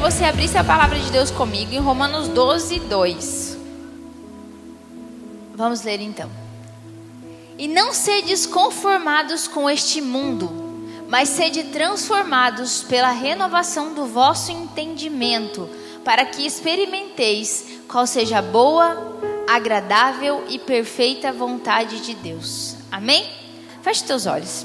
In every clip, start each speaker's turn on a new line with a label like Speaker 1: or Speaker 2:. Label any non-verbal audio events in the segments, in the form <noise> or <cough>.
Speaker 1: você abrisse a palavra de Deus comigo em Romanos 12, 2. Vamos ler então. E não sedes conformados com este mundo, mas sede transformados pela renovação do vosso entendimento, para que experimenteis qual seja a boa, agradável e perfeita vontade de Deus. Amém? Feche teus olhos.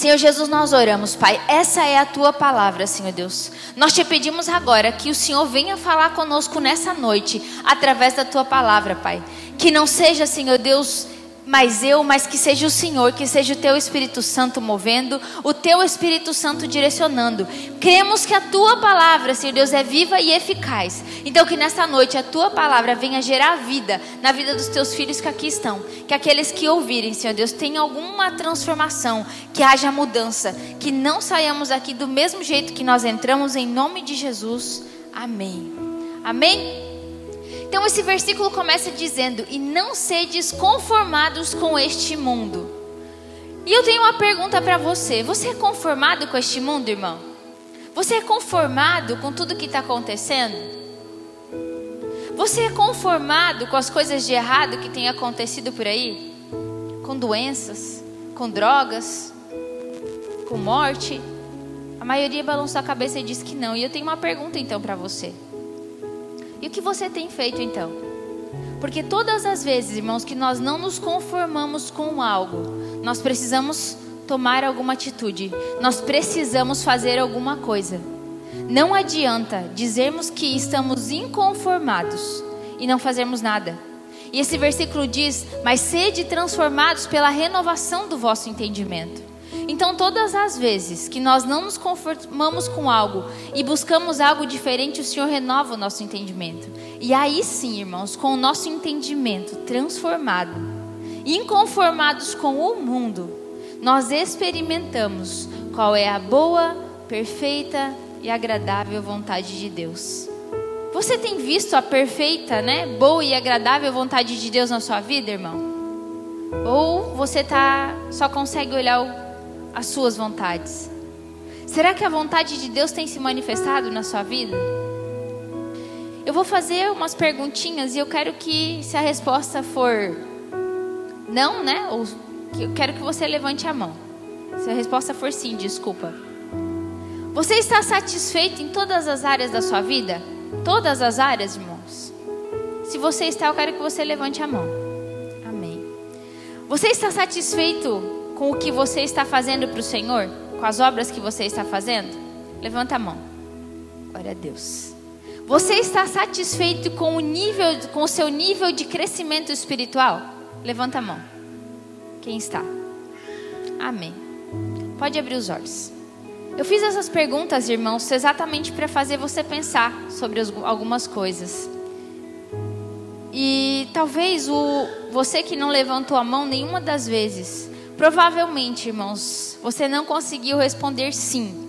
Speaker 1: Senhor Jesus, nós oramos, Pai. Essa é a tua palavra, Senhor Deus. Nós te pedimos agora que o Senhor venha falar conosco nessa noite, através da tua palavra, Pai. Que não seja, Senhor Deus, mas eu, mas que seja o Senhor, que seja o teu Espírito Santo movendo, o teu Espírito Santo direcionando. Cremos que a tua palavra, Senhor Deus, é viva e eficaz. Então que nesta noite a tua palavra venha gerar vida na vida dos teus filhos que aqui estão. Que aqueles que ouvirem, Senhor Deus, tenham alguma transformação, que haja mudança, que não saiamos aqui do mesmo jeito que nós entramos em nome de Jesus. Amém. Amém. Então esse versículo começa dizendo: "E não sedes conformados com este mundo". E eu tenho uma pergunta para você: você é conformado com este mundo, irmão? Você é conformado com tudo que está acontecendo? Você é conformado com as coisas de errado que tem acontecido por aí? Com doenças, com drogas, com morte? A maioria balançou a cabeça e diz que não. E eu tenho uma pergunta então para você. E o que você tem feito então? Porque todas as vezes, irmãos, que nós não nos conformamos com algo, nós precisamos tomar alguma atitude, nós precisamos fazer alguma coisa. Não adianta dizermos que estamos inconformados e não fazermos nada. E esse versículo diz: Mas sede transformados pela renovação do vosso entendimento. Então, todas as vezes que nós não nos conformamos com algo e buscamos algo diferente, o Senhor renova o nosso entendimento. E aí sim, irmãos, com o nosso entendimento transformado, inconformados com o mundo, nós experimentamos qual é a boa, perfeita e agradável vontade de Deus. Você tem visto a perfeita, né, boa e agradável vontade de Deus na sua vida, irmão? Ou você tá só consegue olhar o as suas vontades? Será que a vontade de Deus tem se manifestado na sua vida? Eu vou fazer umas perguntinhas e eu quero que, se a resposta for não, né? Ou eu quero que você levante a mão. Se a resposta for sim, desculpa. Você está satisfeito em todas as áreas da sua vida? Todas as áreas, irmãos? Se você está, eu quero que você levante a mão. Amém. Você está satisfeito com o que você está fazendo para o Senhor? Com as obras que você está fazendo? Levanta a mão. Glória a Deus. Você está satisfeito com o nível, com o seu nível de crescimento espiritual? Levanta a mão. Quem está? Amém. Pode abrir os olhos. Eu fiz essas perguntas, irmãos, exatamente para fazer você pensar sobre algumas coisas. E talvez o você que não levantou a mão nenhuma das vezes Provavelmente, irmãos, você não conseguiu responder sim.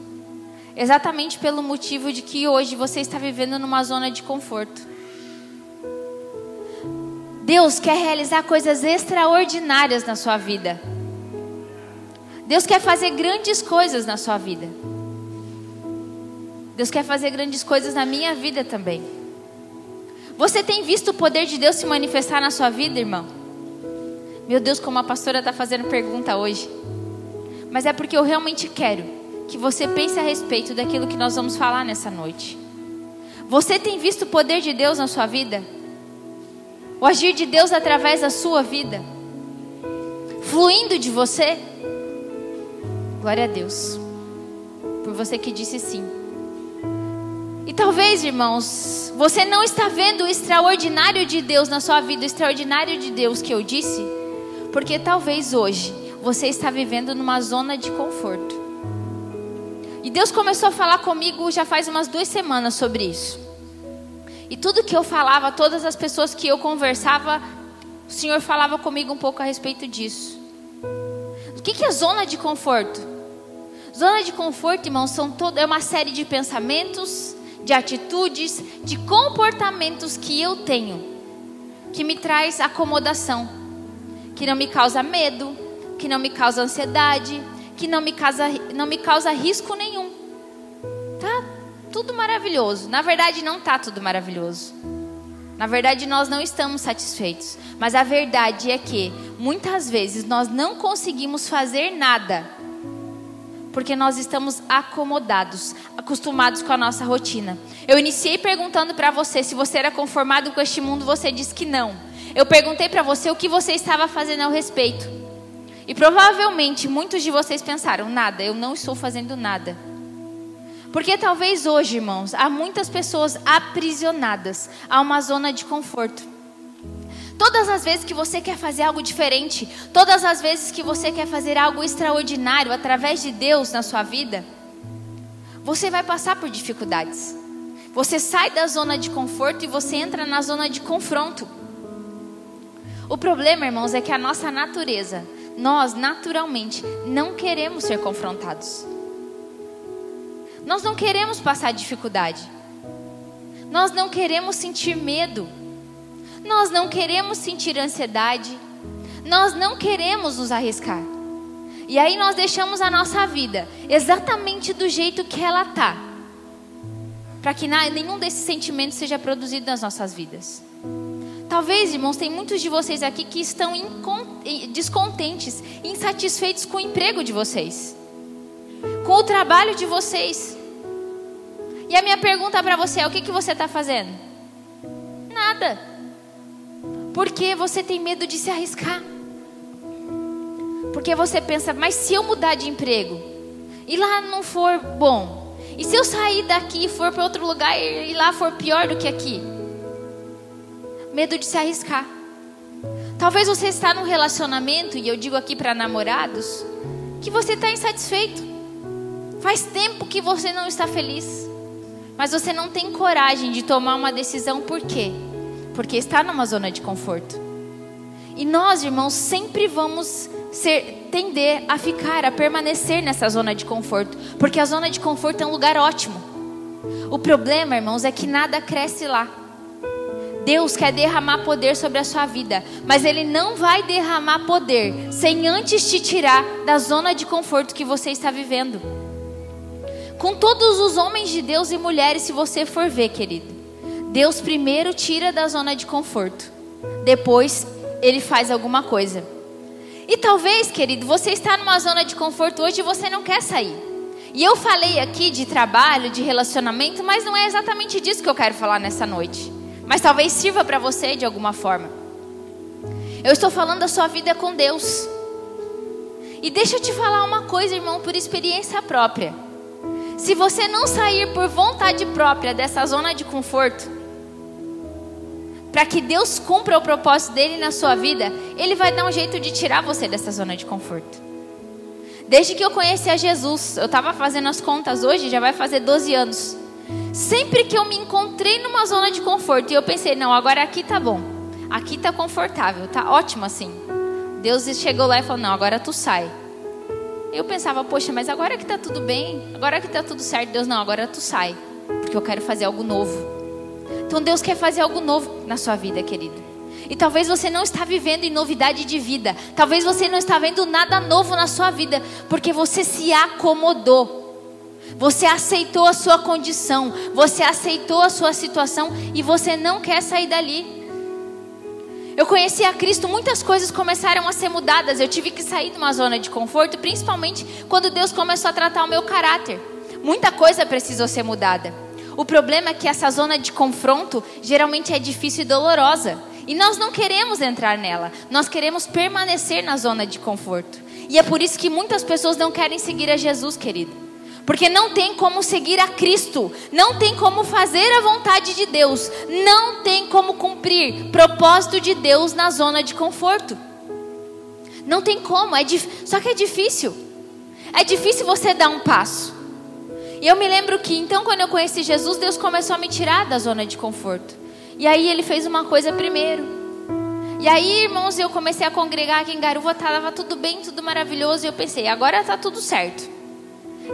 Speaker 1: Exatamente pelo motivo de que hoje você está vivendo numa zona de conforto. Deus quer realizar coisas extraordinárias na sua vida. Deus quer fazer grandes coisas na sua vida. Deus quer fazer grandes coisas na minha vida também. Você tem visto o poder de Deus se manifestar na sua vida, irmão? Meu Deus, como a pastora está fazendo pergunta hoje. Mas é porque eu realmente quero que você pense a respeito daquilo que nós vamos falar nessa noite. Você tem visto o poder de Deus na sua vida? O agir de Deus através da sua vida? Fluindo de você? Glória a Deus. Por você que disse sim. E talvez, irmãos, você não está vendo o extraordinário de Deus na sua vida, o extraordinário de Deus que eu disse. Porque talvez hoje você está vivendo numa zona de conforto. E Deus começou a falar comigo já faz umas duas semanas sobre isso. E tudo que eu falava, todas as pessoas que eu conversava, o Senhor falava comigo um pouco a respeito disso. O que, é zona de conforto? Zona de conforto, irmãos, são todo, é uma série de pensamentos, de atitudes, de comportamentos que eu tenho que me traz acomodação que não me causa medo, que não me causa ansiedade, que não me causa, não me causa risco nenhum. Tá tudo maravilhoso. Na verdade, não está tudo maravilhoso. Na verdade, nós não estamos satisfeitos. Mas a verdade é que muitas vezes nós não conseguimos fazer nada porque nós estamos acomodados, acostumados com a nossa rotina. Eu iniciei perguntando para você se você era conformado com este mundo, você disse que não. Eu perguntei para você o que você estava fazendo ao respeito. E provavelmente muitos de vocês pensaram: nada, eu não estou fazendo nada. Porque talvez hoje, irmãos, há muitas pessoas aprisionadas a uma zona de conforto. Todas as vezes que você quer fazer algo diferente, todas as vezes que você quer fazer algo extraordinário através de Deus na sua vida, você vai passar por dificuldades. Você sai da zona de conforto e você entra na zona de confronto. O problema, irmãos, é que a nossa natureza, nós naturalmente não queremos ser confrontados. Nós não queremos passar dificuldade. Nós não queremos sentir medo. Nós não queremos sentir ansiedade. Nós não queremos nos arriscar. E aí nós deixamos a nossa vida exatamente do jeito que ela está. Para que nenhum desses sentimentos seja produzido nas nossas vidas. Talvez, irmãos, tem muitos de vocês aqui que estão descontentes, insatisfeitos com o emprego de vocês, com o trabalho de vocês. E a minha pergunta para você é: o que, que você está fazendo? Nada. Porque você tem medo de se arriscar. Porque você pensa, mas se eu mudar de emprego e lá não for bom, e se eu sair daqui e for para outro lugar e lá for pior do que aqui? Medo de se arriscar. Talvez você está num relacionamento, e eu digo aqui para namorados, que você está insatisfeito. Faz tempo que você não está feliz. Mas você não tem coragem de tomar uma decisão, por quê? Porque está numa zona de conforto. E nós, irmãos, sempre vamos ser, tender a ficar, a permanecer nessa zona de conforto, porque a zona de conforto é um lugar ótimo. O problema, irmãos, é que nada cresce lá. Deus quer derramar poder sobre a sua vida, mas Ele não vai derramar poder sem antes te tirar da zona de conforto que você está vivendo. Com todos os homens de Deus e mulheres, se você for ver, querido, Deus primeiro tira da zona de conforto, depois Ele faz alguma coisa. E talvez, querido, você está numa zona de conforto hoje e você não quer sair. E eu falei aqui de trabalho, de relacionamento, mas não é exatamente disso que eu quero falar nessa noite mas talvez sirva para você de alguma forma. Eu estou falando da sua vida com Deus. E deixa eu te falar uma coisa, irmão, por experiência própria. Se você não sair por vontade própria dessa zona de conforto, para que Deus cumpra o propósito dele na sua vida, ele vai dar um jeito de tirar você dessa zona de conforto. Desde que eu conheci a Jesus, eu estava fazendo as contas hoje, já vai fazer 12 anos. Sempre que eu me encontrei numa zona de conforto e eu pensei, não, agora aqui tá bom. Aqui tá confortável, tá ótimo assim. Deus chegou lá e falou: "Não, agora tu sai". Eu pensava: "Poxa, mas agora que tá tudo bem, agora que tá tudo certo, Deus não, agora tu sai, porque eu quero fazer algo novo". Então Deus quer fazer algo novo na sua vida, querido. E talvez você não está vivendo em novidade de vida. Talvez você não está vendo nada novo na sua vida, porque você se acomodou. Você aceitou a sua condição, você aceitou a sua situação e você não quer sair dali. Eu conheci a Cristo, muitas coisas começaram a ser mudadas. Eu tive que sair de uma zona de conforto, principalmente quando Deus começou a tratar o meu caráter. Muita coisa precisou ser mudada. O problema é que essa zona de confronto geralmente é difícil e dolorosa. E nós não queremos entrar nela. Nós queremos permanecer na zona de conforto. E é por isso que muitas pessoas não querem seguir a Jesus, querido. Porque não tem como seguir a Cristo, não tem como fazer a vontade de Deus, não tem como cumprir propósito de Deus na zona de conforto. Não tem como, é só que é difícil. É difícil você dar um passo. E eu me lembro que então quando eu conheci Jesus, Deus começou a me tirar da zona de conforto. E aí ele fez uma coisa primeiro. E aí, irmãos, eu comecei a congregar aqui em Garuva, estava tudo bem, tudo maravilhoso, e eu pensei, agora está tudo certo.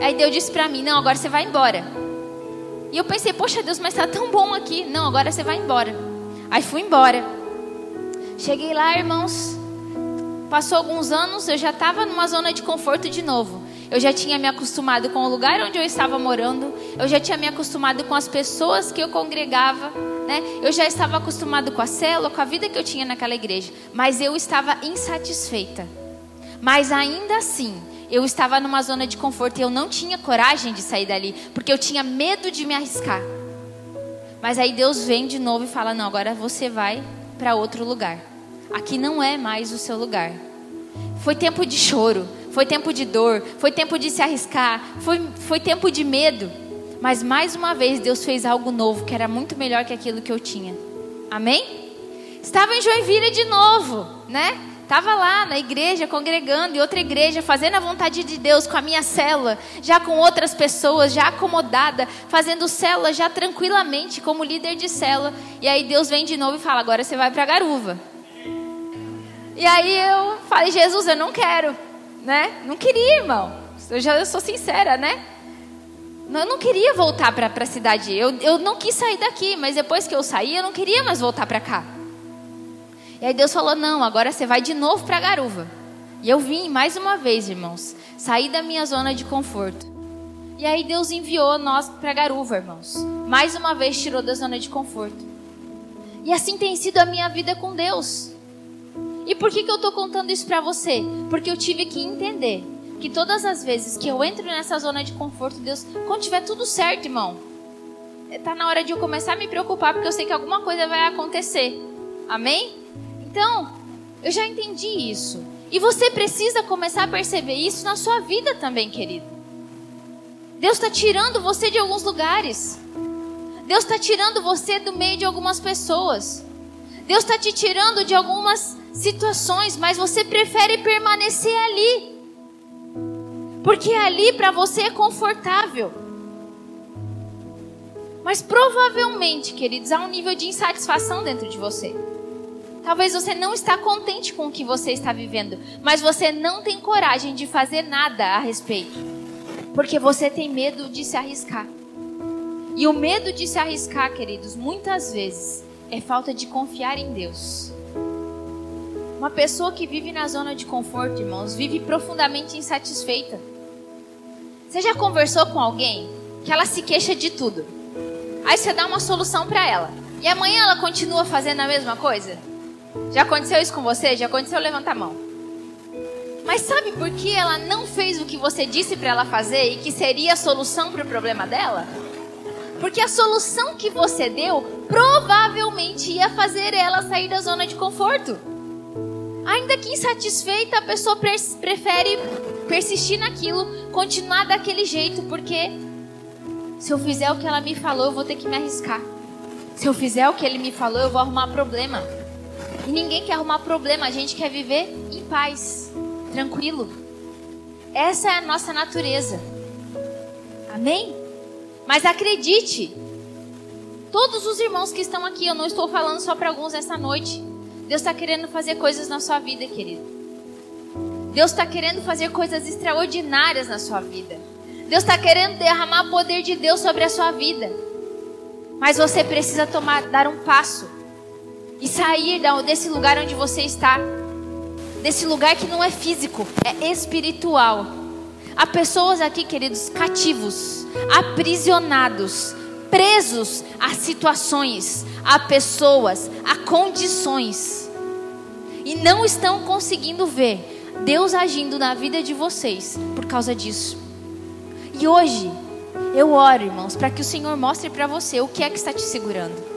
Speaker 1: Aí Deus disse para mim: Não, agora você vai embora. E eu pensei: Poxa, Deus, mas está tão bom aqui. Não, agora você vai embora. Aí fui embora. Cheguei lá, irmãos. Passou alguns anos, eu já estava numa zona de conforto de novo. Eu já tinha me acostumado com o lugar onde eu estava morando, eu já tinha me acostumado com as pessoas que eu congregava, né? Eu já estava acostumado com a célula, com a vida que eu tinha naquela igreja, mas eu estava insatisfeita. Mas ainda assim, eu estava numa zona de conforto e eu não tinha coragem de sair dali, porque eu tinha medo de me arriscar. Mas aí Deus vem de novo e fala: "Não, agora você vai para outro lugar. Aqui não é mais o seu lugar." Foi tempo de choro, foi tempo de dor, foi tempo de se arriscar, foi, foi tempo de medo. Mas mais uma vez Deus fez algo novo que era muito melhor que aquilo que eu tinha. Amém? Estava em Joinville de novo, né? Estava lá na igreja, congregando, em outra igreja, fazendo a vontade de Deus com a minha célula, já com outras pessoas, já acomodada, fazendo célula já tranquilamente, como líder de célula. E aí Deus vem de novo e fala: agora você vai para Garuva. E aí eu falei: Jesus, eu não quero, né? Não queria, irmão. Eu já eu sou sincera, né? Eu não queria voltar para a cidade. Eu, eu não quis sair daqui, mas depois que eu saí, eu não queria mais voltar para cá. E aí Deus falou: Não, agora você vai de novo para Garuva. E eu vim mais uma vez, irmãos, sair da minha zona de conforto. E aí Deus enviou nós para Garuva, irmãos. Mais uma vez tirou da zona de conforto. E assim tem sido a minha vida com Deus. E por que, que eu estou contando isso para você? Porque eu tive que entender que todas as vezes que eu entro nessa zona de conforto, Deus, quando tiver tudo certo, irmão, está na hora de eu começar a me preocupar, porque eu sei que alguma coisa vai acontecer. Amém? Então, eu já entendi isso. E você precisa começar a perceber isso na sua vida também, querido. Deus está tirando você de alguns lugares. Deus está tirando você do meio de algumas pessoas. Deus está te tirando de algumas situações, mas você prefere permanecer ali. Porque ali para você é confortável. Mas provavelmente, queridos, há um nível de insatisfação dentro de você. Talvez você não está contente com o que você está vivendo, mas você não tem coragem de fazer nada a respeito. Porque você tem medo de se arriscar. E o medo de se arriscar, queridos, muitas vezes é falta de confiar em Deus. Uma pessoa que vive na zona de conforto, irmãos, vive profundamente insatisfeita. Você já conversou com alguém que ela se queixa de tudo? Aí você dá uma solução para ela. E amanhã ela continua fazendo a mesma coisa? Já aconteceu isso com você? Já aconteceu? Levanta a mão. Mas sabe por que ela não fez o que você disse para ela fazer e que seria a solução para o problema dela? Porque a solução que você deu provavelmente ia fazer ela sair da zona de conforto. Ainda que insatisfeita, a pessoa prefere persistir naquilo, continuar daquele jeito, porque se eu fizer o que ela me falou, eu vou ter que me arriscar. Se eu fizer o que ele me falou, eu vou arrumar problema. E ninguém quer arrumar problema, a gente quer viver em paz, tranquilo. Essa é a nossa natureza. Amém? Mas acredite, todos os irmãos que estão aqui, eu não estou falando só para alguns essa noite. Deus está querendo fazer coisas na sua vida, querido. Deus está querendo fazer coisas extraordinárias na sua vida. Deus está querendo derramar o poder de Deus sobre a sua vida. Mas você precisa tomar, dar um passo e sair desse lugar onde você está. Desse lugar que não é físico, é espiritual. Há pessoas aqui, queridos, cativos, aprisionados, presos a situações, a pessoas, a condições. E não estão conseguindo ver Deus agindo na vida de vocês por causa disso. E hoje, eu oro, irmãos, para que o Senhor mostre para você o que é que está te segurando.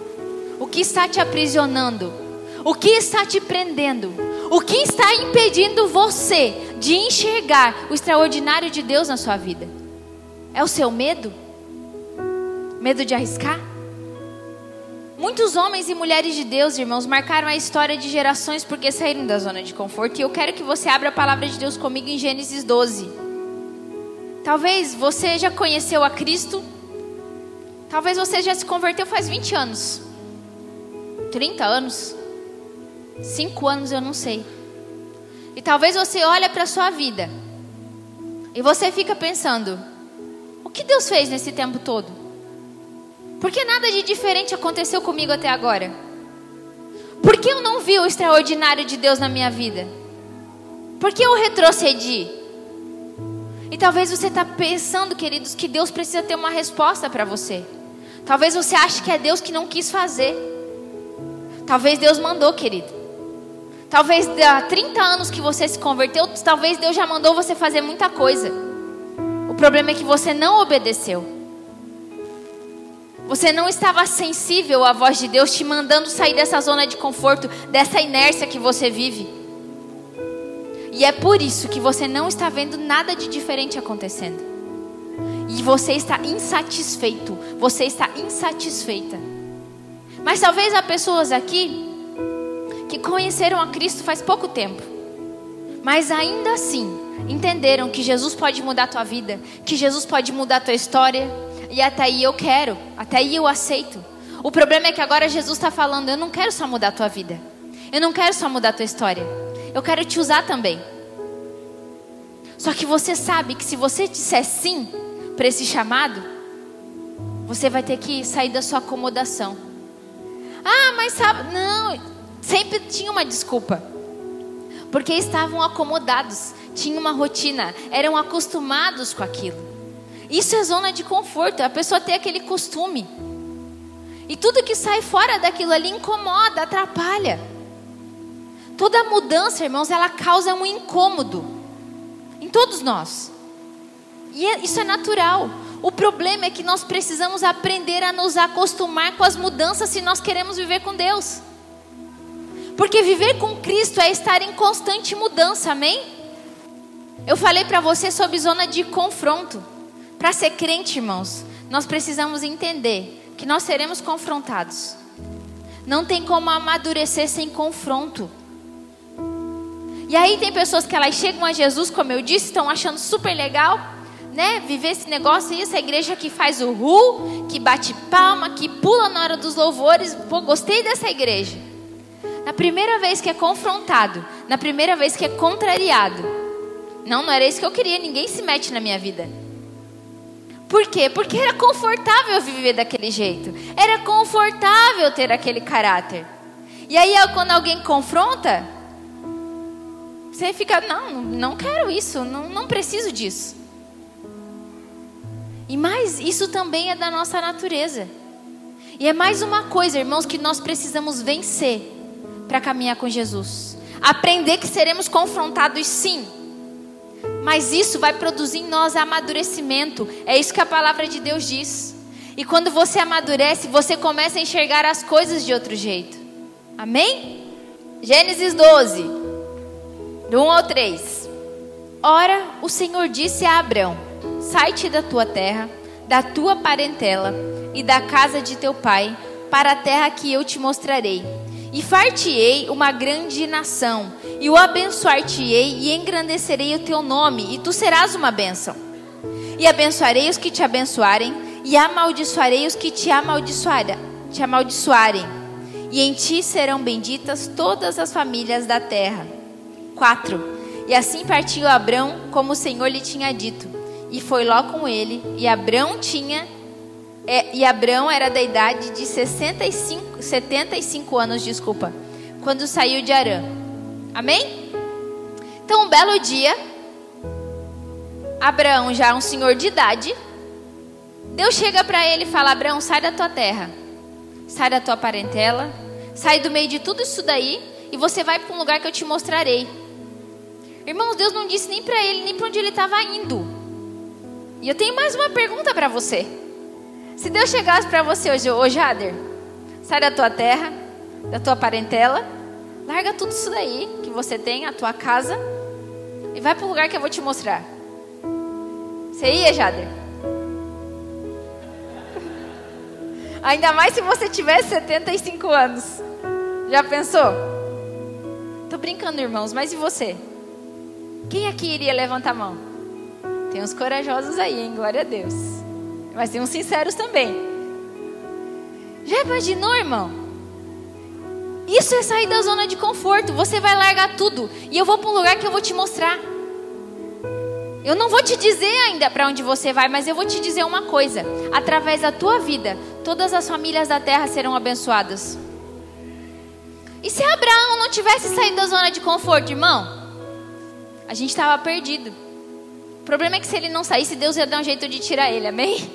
Speaker 1: Que está te aprisionando? O que está te prendendo? O que está impedindo você de enxergar o extraordinário de Deus na sua vida? É o seu medo? Medo de arriscar? Muitos homens e mulheres de Deus, irmãos, marcaram a história de gerações porque saíram da zona de conforto. E eu quero que você abra a palavra de Deus comigo em Gênesis 12. Talvez você já conheceu a Cristo. Talvez você já se converteu faz 20 anos. 30 anos, 5 anos, eu não sei. E talvez você olhe para a sua vida e você fica pensando: o que Deus fez nesse tempo todo? Por que nada de diferente aconteceu comigo até agora? Por que eu não vi o extraordinário de Deus na minha vida? Por que eu retrocedi? E talvez você está pensando, queridos, que Deus precisa ter uma resposta para você. Talvez você ache que é Deus que não quis fazer. Talvez Deus mandou, querido. Talvez há 30 anos que você se converteu, talvez Deus já mandou você fazer muita coisa. O problema é que você não obedeceu. Você não estava sensível à voz de Deus te mandando sair dessa zona de conforto, dessa inércia que você vive. E é por isso que você não está vendo nada de diferente acontecendo. E você está insatisfeito, você está insatisfeita. Mas talvez há pessoas aqui que conheceram a Cristo faz pouco tempo, mas ainda assim entenderam que Jesus pode mudar a tua vida, que Jesus pode mudar a tua história, e até aí eu quero, até aí eu aceito. O problema é que agora Jesus está falando: eu não quero só mudar a tua vida, eu não quero só mudar a tua história, eu quero te usar também. Só que você sabe que se você disser sim para esse chamado, você vai ter que sair da sua acomodação. Ah, mas sabe, não, sempre tinha uma desculpa. Porque estavam acomodados, tinham uma rotina, eram acostumados com aquilo. Isso é zona de conforto, a pessoa tem aquele costume. E tudo que sai fora daquilo ali incomoda, atrapalha. Toda mudança, irmãos, ela causa um incômodo em todos nós. E é, isso é natural. O problema é que nós precisamos aprender a nos acostumar com as mudanças se nós queremos viver com Deus. Porque viver com Cristo é estar em constante mudança, amém? Eu falei para você sobre zona de confronto. Para ser crente, irmãos, nós precisamos entender que nós seremos confrontados. Não tem como amadurecer sem confronto. E aí tem pessoas que elas chegam a Jesus, como eu disse, estão achando super legal, né? Viver esse negócio e essa igreja que faz o ru, que bate palma, que pula na hora dos louvores. Pô, gostei dessa igreja. Na primeira vez que é confrontado, na primeira vez que é contrariado, não, não era isso que eu queria, ninguém se mete na minha vida. Por quê? Porque era confortável viver daquele jeito, era confortável ter aquele caráter. E aí, quando alguém confronta, você fica, não, não quero isso, não, não preciso disso. E mais, isso também é da nossa natureza. E é mais uma coisa, irmãos, que nós precisamos vencer para caminhar com Jesus. Aprender que seremos confrontados sim. Mas isso vai produzir em nós amadurecimento. É isso que a palavra de Deus diz. E quando você amadurece, você começa a enxergar as coisas de outro jeito. Amém? Gênesis 12, do 1 ao 3. Ora, o Senhor disse a Abraão: Sai-te da tua terra, da tua parentela e da casa de teu pai, para a terra que eu te mostrarei. E far-te-ei uma grande nação, e o abençoar-te-ei, e engrandecerei o teu nome, e tu serás uma bênção. E abençoarei os que te abençoarem, e amaldiçoarei os que te, amaldiçoarem, te amaldiçoarem. E em ti serão benditas todas as famílias da terra. 4. E assim partiu Abrão, como o Senhor lhe tinha dito. E foi Ló com ele, e Abrão tinha é, e Abraão era da idade de 65, 75 anos, desculpa, quando saiu de Arã. Amém? Então, um belo dia, Abraão, já um senhor de idade, Deus chega para ele e fala: Abraão, sai da tua terra, sai da tua parentela, sai do meio de tudo isso daí e você vai para um lugar que eu te mostrarei. Irmãos, Deus não disse nem para ele, nem para onde ele estava indo. E eu tenho mais uma pergunta para você. Se Deus chegasse para você hoje, ô Jader, sai da tua terra, da tua parentela, larga tudo isso daí que você tem, a tua casa, e vai para o lugar que eu vou te mostrar. Você ia, Jader? <laughs> Ainda mais se você tivesse 75 anos. Já pensou? Tô brincando, irmãos, mas e você? Quem aqui iria levantar a mão? Tem uns corajosos aí, hein? Glória a Deus. Mas tem uns sinceros também. Já imaginou, irmão? Isso é sair da zona de conforto. Você vai largar tudo. E eu vou para um lugar que eu vou te mostrar. Eu não vou te dizer ainda para onde você vai, mas eu vou te dizer uma coisa: através da tua vida, todas as famílias da terra serão abençoadas. E se Abraão não tivesse saído da zona de conforto, irmão? A gente estava perdido. O problema é que se ele não saísse, Deus ia dar um jeito de tirar ele, amém?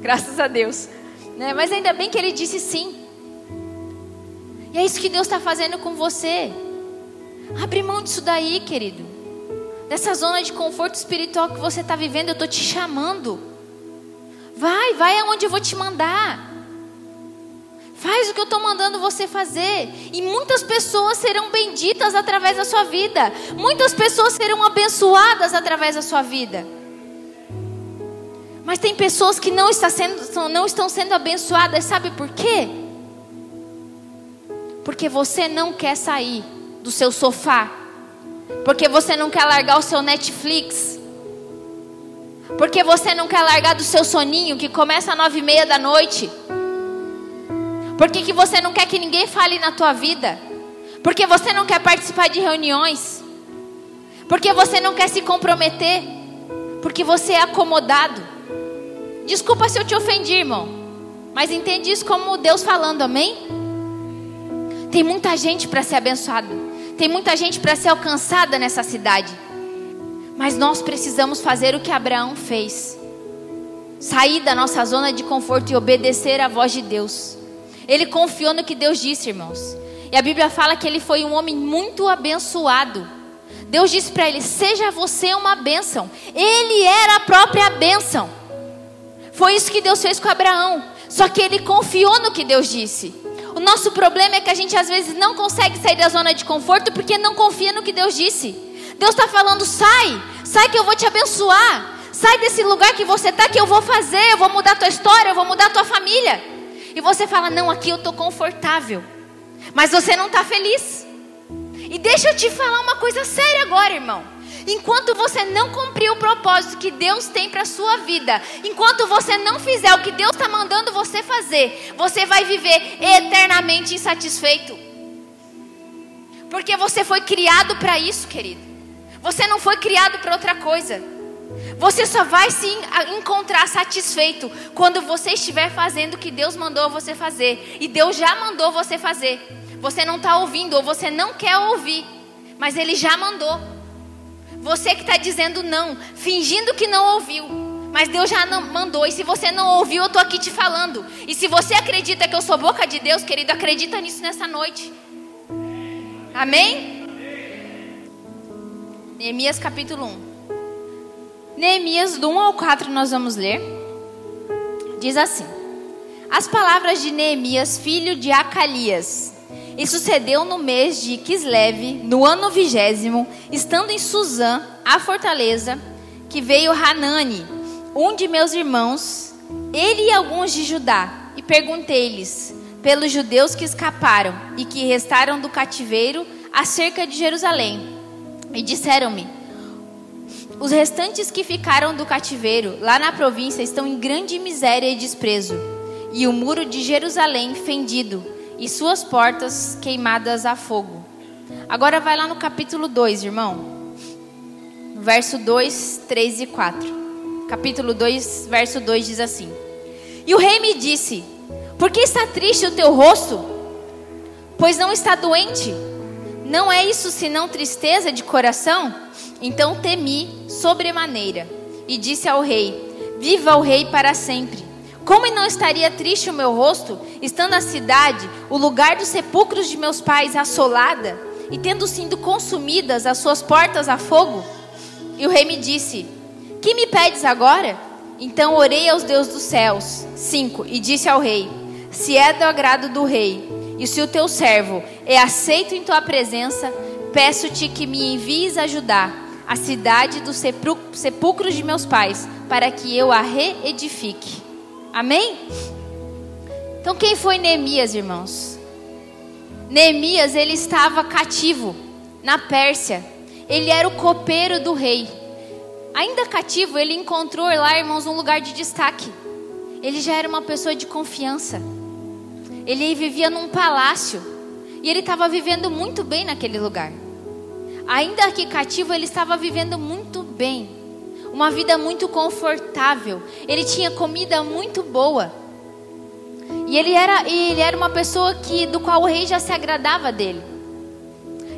Speaker 1: Graças a Deus. Né? Mas ainda bem que ele disse sim. E é isso que Deus está fazendo com você. Abre mão disso daí, querido. Dessa zona de conforto espiritual que você está vivendo, eu estou te chamando. Vai, vai aonde eu vou te mandar. Faz o que eu estou mandando você fazer. E muitas pessoas serão benditas através da sua vida. Muitas pessoas serão abençoadas através da sua vida. Mas tem pessoas que não, está sendo, não estão sendo abençoadas, sabe por quê? Porque você não quer sair do seu sofá. Porque você não quer largar o seu Netflix. Porque você não quer largar do seu soninho que começa às nove e meia da noite. Por que, que você não quer que ninguém fale na tua vida? Porque você não quer participar de reuniões? Porque você não quer se comprometer? Porque você é acomodado? Desculpa se eu te ofendi, irmão. Mas entende isso como Deus falando, amém? Tem muita gente para ser abençoada. Tem muita gente para ser alcançada nessa cidade. Mas nós precisamos fazer o que Abraão fez. Sair da nossa zona de conforto e obedecer à voz de Deus. Ele confiou no que Deus disse, irmãos. E a Bíblia fala que ele foi um homem muito abençoado. Deus disse para ele: Seja você uma bênção. Ele era a própria bênção. Foi isso que Deus fez com Abraão. Só que ele confiou no que Deus disse. O nosso problema é que a gente às vezes não consegue sair da zona de conforto porque não confia no que Deus disse. Deus está falando: sai, sai que eu vou te abençoar. Sai desse lugar que você está que eu vou fazer, eu vou mudar a tua história, eu vou mudar a tua família. E você fala: Não, aqui eu estou confortável. Mas você não está feliz. E deixa eu te falar uma coisa séria agora, irmão. Enquanto você não cumprir o propósito que Deus tem para a sua vida, enquanto você não fizer o que Deus está mandando você fazer, você vai viver eternamente insatisfeito. Porque você foi criado para isso, querido. Você não foi criado para outra coisa. Você só vai se encontrar satisfeito quando você estiver fazendo o que Deus mandou você fazer. E Deus já mandou você fazer. Você não está ouvindo ou você não quer ouvir, mas Ele já mandou. Você que está dizendo não, fingindo que não ouviu, mas Deus já mandou. E se você não ouviu, eu estou aqui te falando. E se você acredita que eu sou boca de Deus, querido, acredita nisso nessa noite. Amém? Neemias capítulo 1. Neemias, do 1 ao 4, nós vamos ler. Diz assim: As palavras de Neemias, filho de Acalias. E sucedeu no mês de Kislev, no ano vigésimo, estando em Suzã, a fortaleza, que veio Hanani, um de meus irmãos, ele e alguns de Judá, e perguntei-lhes, pelos judeus que escaparam e que restaram do cativeiro acerca de Jerusalém. E disseram-me: os restantes que ficaram do cativeiro, lá na província, estão em grande miséria e desprezo, e o muro de Jerusalém fendido, e suas portas queimadas a fogo. Agora vai lá no capítulo 2, irmão. Verso 2, 3 e 4. Capítulo 2, verso 2 diz assim: E o rei me disse: Por que está triste o teu rosto? Pois não está doente? Não é isso senão tristeza de coração? Então temi sobremaneira e disse ao rei: Viva o rei para sempre. Como não estaria triste o meu rosto, estando a cidade, o lugar dos sepulcros de meus pais, assolada, e tendo sido consumidas as suas portas a fogo? E o rei me disse: Que me pedes agora? Então orei aos deuses dos céus. 5. E disse ao rei: Se é do agrado do rei, e se o teu servo é aceito em tua presença, peço-te que me envies ajudar a cidade dos sepulcros de meus pais, para que eu a reedifique. Amém? Então quem foi Neemias, irmãos? Neemias, ele estava cativo na Pérsia. Ele era o copeiro do rei. Ainda cativo, ele encontrou lá, irmãos, um lugar de destaque. Ele já era uma pessoa de confiança. Ele vivia num palácio. E ele estava vivendo muito bem naquele lugar ainda que cativo, ele estava vivendo muito bem, uma vida muito confortável. Ele tinha comida muito boa. E ele era, ele era uma pessoa que, do qual o rei já se agradava dele.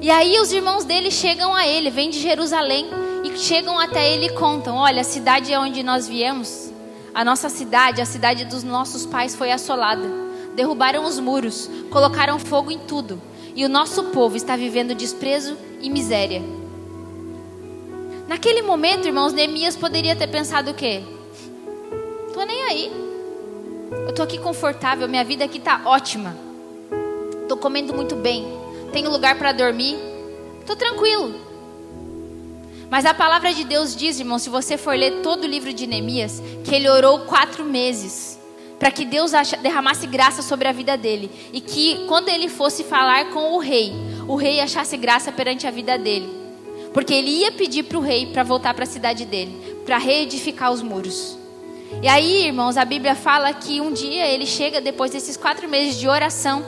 Speaker 1: E aí os irmãos dele chegam a ele, vêm de Jerusalém e chegam até ele e contam: Olha, a cidade é onde nós viemos, a nossa cidade, a cidade dos nossos pais foi assolada. Derrubaram os muros, colocaram fogo em tudo, e o nosso povo está vivendo desprezo e miséria. Naquele momento, irmãos, Neemias poderia ter pensado o quê? Tô nem aí. Eu tô aqui confortável, minha vida aqui tá ótima. Tô comendo muito bem. Tenho lugar para dormir. Tô tranquilo. Mas a palavra de Deus diz, irmão, se você for ler todo o livro de Neemias, que ele orou quatro meses para que Deus derramasse graça sobre a vida dele e que quando ele fosse falar com o rei, o rei achasse graça perante a vida dele, porque ele ia pedir para o rei para voltar para a cidade dele, para reedificar os muros. E aí, irmãos, a Bíblia fala que um dia ele chega depois desses quatro meses de oração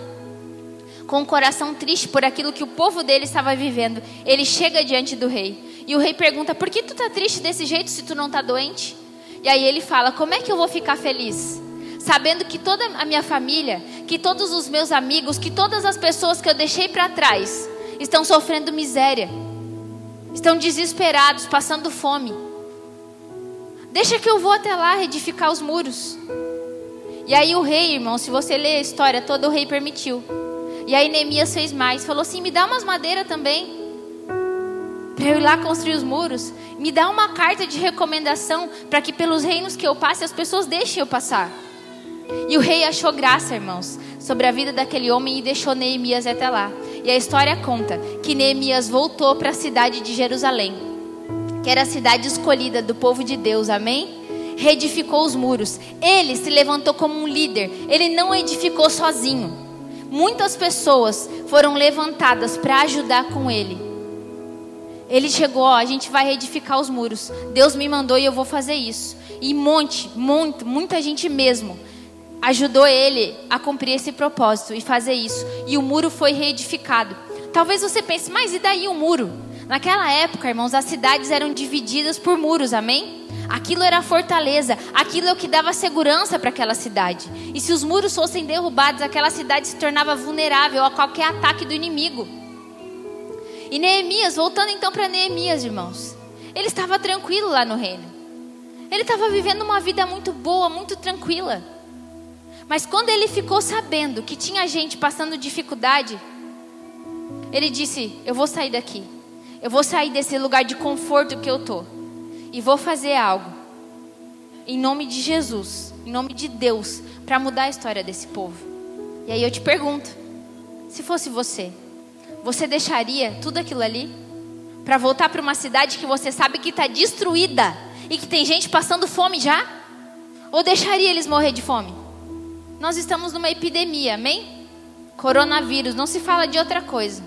Speaker 1: com o coração triste por aquilo que o povo dele estava vivendo, ele chega diante do rei. E o rei pergunta: Por que tu está triste desse jeito se tu não está doente? E aí ele fala: Como é que eu vou ficar feliz? Sabendo que toda a minha família, que todos os meus amigos, que todas as pessoas que eu deixei para trás estão sofrendo miséria, estão desesperados, passando fome. Deixa que eu vou até lá edificar os muros. E aí o rei, irmão, se você ler a história toda, o rei permitiu. E aí Neemias fez mais, falou assim: me dá umas madeiras também. Para eu ir lá construir os muros. Me dá uma carta de recomendação para que pelos reinos que eu passe as pessoas deixem eu passar. E o rei achou graça, irmãos, sobre a vida daquele homem e deixou Neemias até lá. E a história conta que Neemias voltou para a cidade de Jerusalém, que era a cidade escolhida do povo de Deus, amém? Reedificou os muros. Ele se levantou como um líder. Ele não edificou sozinho muitas pessoas foram levantadas para ajudar com ele. Ele chegou, ó, a gente vai reedificar os muros. Deus me mandou e eu vou fazer isso. E monte, muito, muita gente mesmo ajudou ele a cumprir esse propósito e fazer isso. E o muro foi reedificado. Talvez você pense, mas e daí o muro? Naquela época, irmãos, as cidades eram divididas por muros, amém? Aquilo era fortaleza, aquilo é o que dava segurança para aquela cidade. E se os muros fossem derrubados, aquela cidade se tornava vulnerável a qualquer ataque do inimigo. E Neemias, voltando então para Neemias, irmãos, ele estava tranquilo lá no reino. Ele estava vivendo uma vida muito boa, muito tranquila. Mas quando ele ficou sabendo que tinha gente passando dificuldade, ele disse: Eu vou sair daqui. Eu vou sair desse lugar de conforto que eu estou e vou fazer algo em nome de Jesus, em nome de Deus, para mudar a história desse povo. E aí eu te pergunto: se fosse você, você deixaria tudo aquilo ali para voltar para uma cidade que você sabe que está destruída e que tem gente passando fome já? Ou deixaria eles morrer de fome? Nós estamos numa epidemia, amém? Coronavírus, não se fala de outra coisa.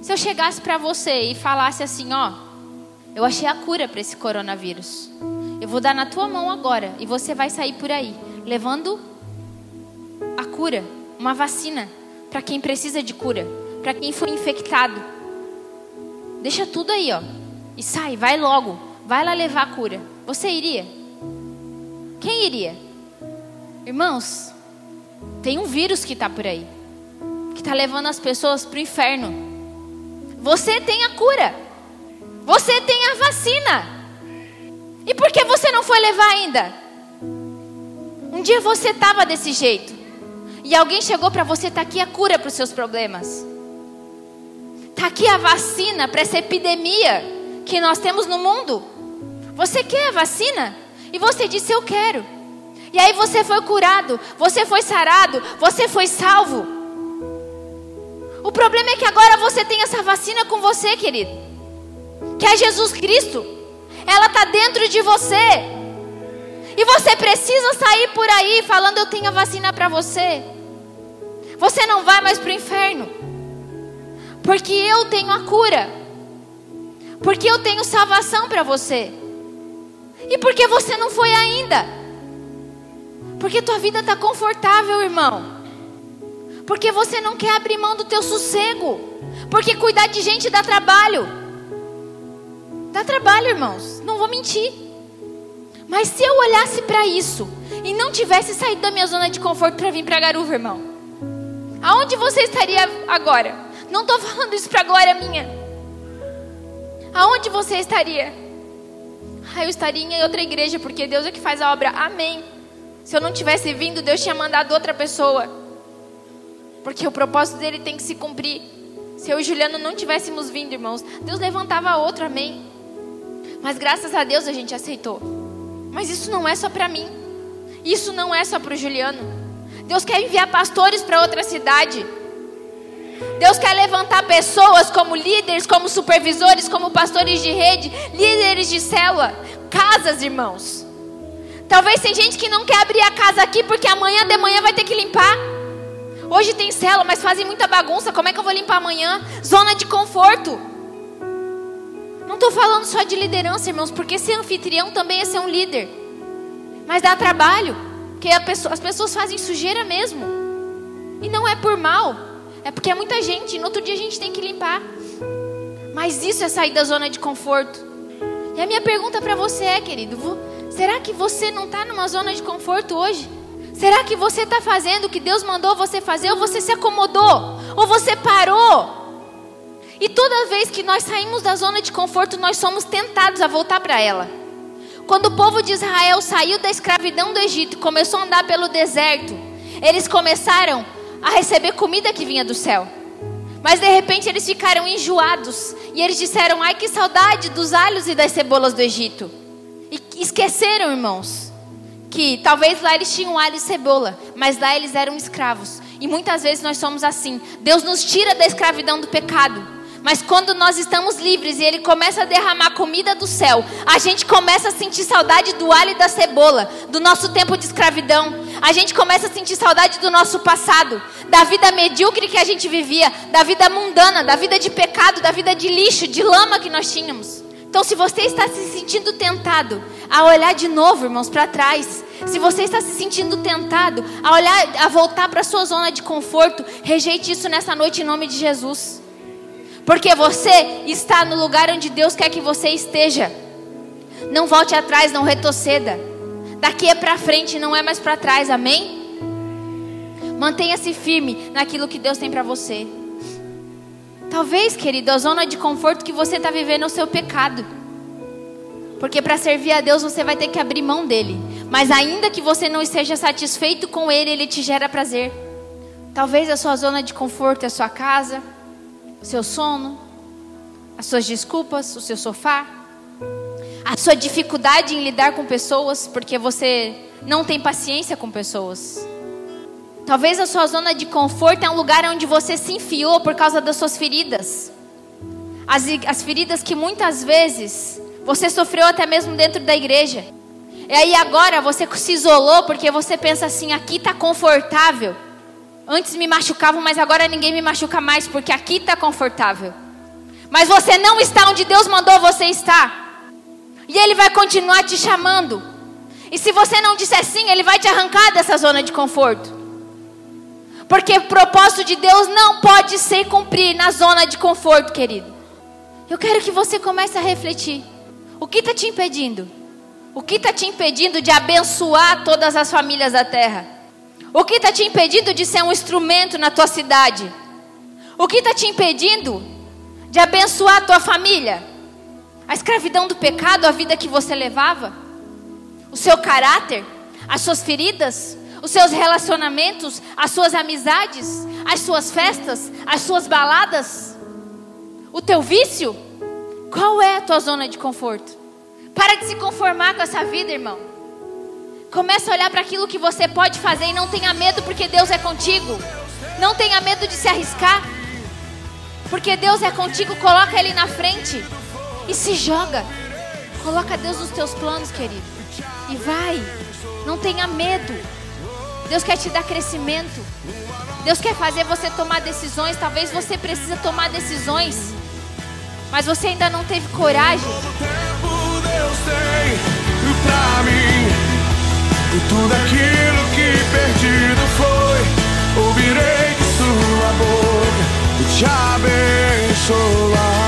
Speaker 1: Se eu chegasse para você e falasse assim, ó, eu achei a cura para esse coronavírus. Eu vou dar na tua mão agora e você vai sair por aí levando a cura, uma vacina para quem precisa de cura, para quem foi infectado. Deixa tudo aí, ó. E sai, vai logo. Vai lá levar a cura. Você iria? Quem iria? Irmãos, tem um vírus que está por aí, que está levando as pessoas para o inferno. Você tem a cura. Você tem a vacina. E por que você não foi levar ainda? Um dia você estava desse jeito. E alguém chegou para você, está aqui a cura para os seus problemas. Está aqui a vacina para essa epidemia que nós temos no mundo. Você quer a vacina? E você disse, eu quero. E aí você foi curado, você foi sarado, você foi salvo. O problema é que agora você tem essa vacina com você, querido que é Jesus Cristo. Ela está dentro de você. E você precisa sair por aí falando: Eu tenho a vacina para você. Você não vai mais para o inferno. Porque eu tenho a cura. Porque eu tenho salvação para você. E porque você não foi ainda? Porque tua vida está confortável, irmão. Porque você não quer abrir mão do teu sossego. Porque cuidar de gente dá trabalho. Dá trabalho, irmãos. Não vou mentir. Mas se eu olhasse para isso e não tivesse saído da minha zona de conforto para vir para Garuva, irmão, aonde você estaria agora? Não estou falando isso para glória minha. Aonde você estaria? Ah, eu estaria em outra igreja, porque Deus é que faz a obra. Amém. Se eu não tivesse vindo, Deus tinha mandado outra pessoa. Porque o propósito dele tem que se cumprir. Se eu e Juliano não tivéssemos vindo, irmãos, Deus levantava outro, amém. Mas graças a Deus a gente aceitou. Mas isso não é só para mim. Isso não é só para o Juliano. Deus quer enviar pastores para outra cidade. Deus quer levantar pessoas como líderes, como supervisores, como pastores de rede, líderes de célula, casas, irmãos. Talvez tem gente que não quer abrir a casa aqui porque amanhã de manhã vai ter que limpar. Hoje tem célula, mas fazem muita bagunça. Como é que eu vou limpar amanhã? Zona de conforto. Não estou falando só de liderança, irmãos, porque ser anfitrião também é ser um líder. Mas dá trabalho, porque pessoa, as pessoas fazem sujeira mesmo. E não é por mal, é porque é muita gente. No outro dia a gente tem que limpar. Mas isso é sair da zona de conforto. E a minha pergunta para você é, querido: será que você não está numa zona de conforto hoje? Será que você está fazendo o que Deus mandou você fazer? Ou você se acomodou? Ou você parou? E toda vez que nós saímos da zona de conforto, nós somos tentados a voltar para ela. Quando o povo de Israel saiu da escravidão do Egito e começou a andar pelo deserto, eles começaram a receber comida que vinha do céu. Mas de repente eles ficaram enjoados e eles disseram: Ai, que saudade dos alhos e das cebolas do Egito. Esqueceram, irmãos, que talvez lá eles tinham alho e cebola, mas lá eles eram escravos. E muitas vezes nós somos assim. Deus nos tira da escravidão do pecado. Mas quando nós estamos livres e Ele começa a derramar comida do céu, a gente começa a sentir saudade do alho e da cebola, do nosso tempo de escravidão. A gente começa a sentir saudade do nosso passado, da vida medíocre que a gente vivia, da vida mundana, da vida de pecado, da vida de lixo, de lama que nós tínhamos. Então, se você está se sentindo tentado a olhar de novo, irmãos, para trás, se você está se sentindo tentado a olhar, a voltar para sua zona de conforto, rejeite isso nessa noite em nome de Jesus. Porque você está no lugar onde Deus quer que você esteja. Não volte atrás, não retroceda. Daqui é para frente, não é mais para trás, amém? Mantenha-se firme naquilo que Deus tem para você. Talvez, querido, a zona de conforto que você está vivendo é o seu pecado. Porque para servir a Deus você vai ter que abrir mão dele. Mas ainda que você não esteja satisfeito com ele, ele te gera prazer. Talvez a sua zona de conforto é a sua casa, o seu sono, as suas desculpas, o seu sofá, a sua dificuldade em lidar com pessoas, porque você não tem paciência com pessoas. Talvez a sua zona de conforto é um lugar onde você se enfiou por causa das suas feridas. As, as feridas que muitas vezes você sofreu até mesmo dentro da igreja. E aí agora você se isolou porque você pensa assim: aqui está confortável. Antes me machucavam, mas agora ninguém me machuca mais, porque aqui está confortável. Mas você não está onde Deus mandou você estar. E Ele vai continuar te chamando. E se você não disser sim, Ele vai te arrancar dessa zona de conforto. Porque o propósito de Deus não pode ser cumprir na zona de conforto, querido. Eu quero que você comece a refletir. O que está te impedindo? O que está te impedindo de abençoar todas as famílias da terra? O que está te impedindo de ser um instrumento na tua cidade? O que está te impedindo de abençoar a tua família? A escravidão do pecado, a vida que você levava? O seu caráter? As suas feridas? Os seus relacionamentos? As suas amizades? As suas festas? As suas baladas? O teu vício? Qual é a tua zona de conforto? Para de se conformar com essa vida, irmão. Começa a olhar para aquilo que você pode fazer e não tenha medo porque Deus é contigo. Não tenha medo de se arriscar. Porque Deus é contigo, coloca ele na frente e se joga. Coloca Deus nos teus planos, querido. E vai. Não tenha medo. Deus quer te dar crescimento. Deus quer fazer você tomar decisões. Talvez você precise tomar decisões. Mas você ainda não teve coragem. Deus tem pra mim. E tudo aquilo que perdido foi, ouvirei de sua boca e te abençoe.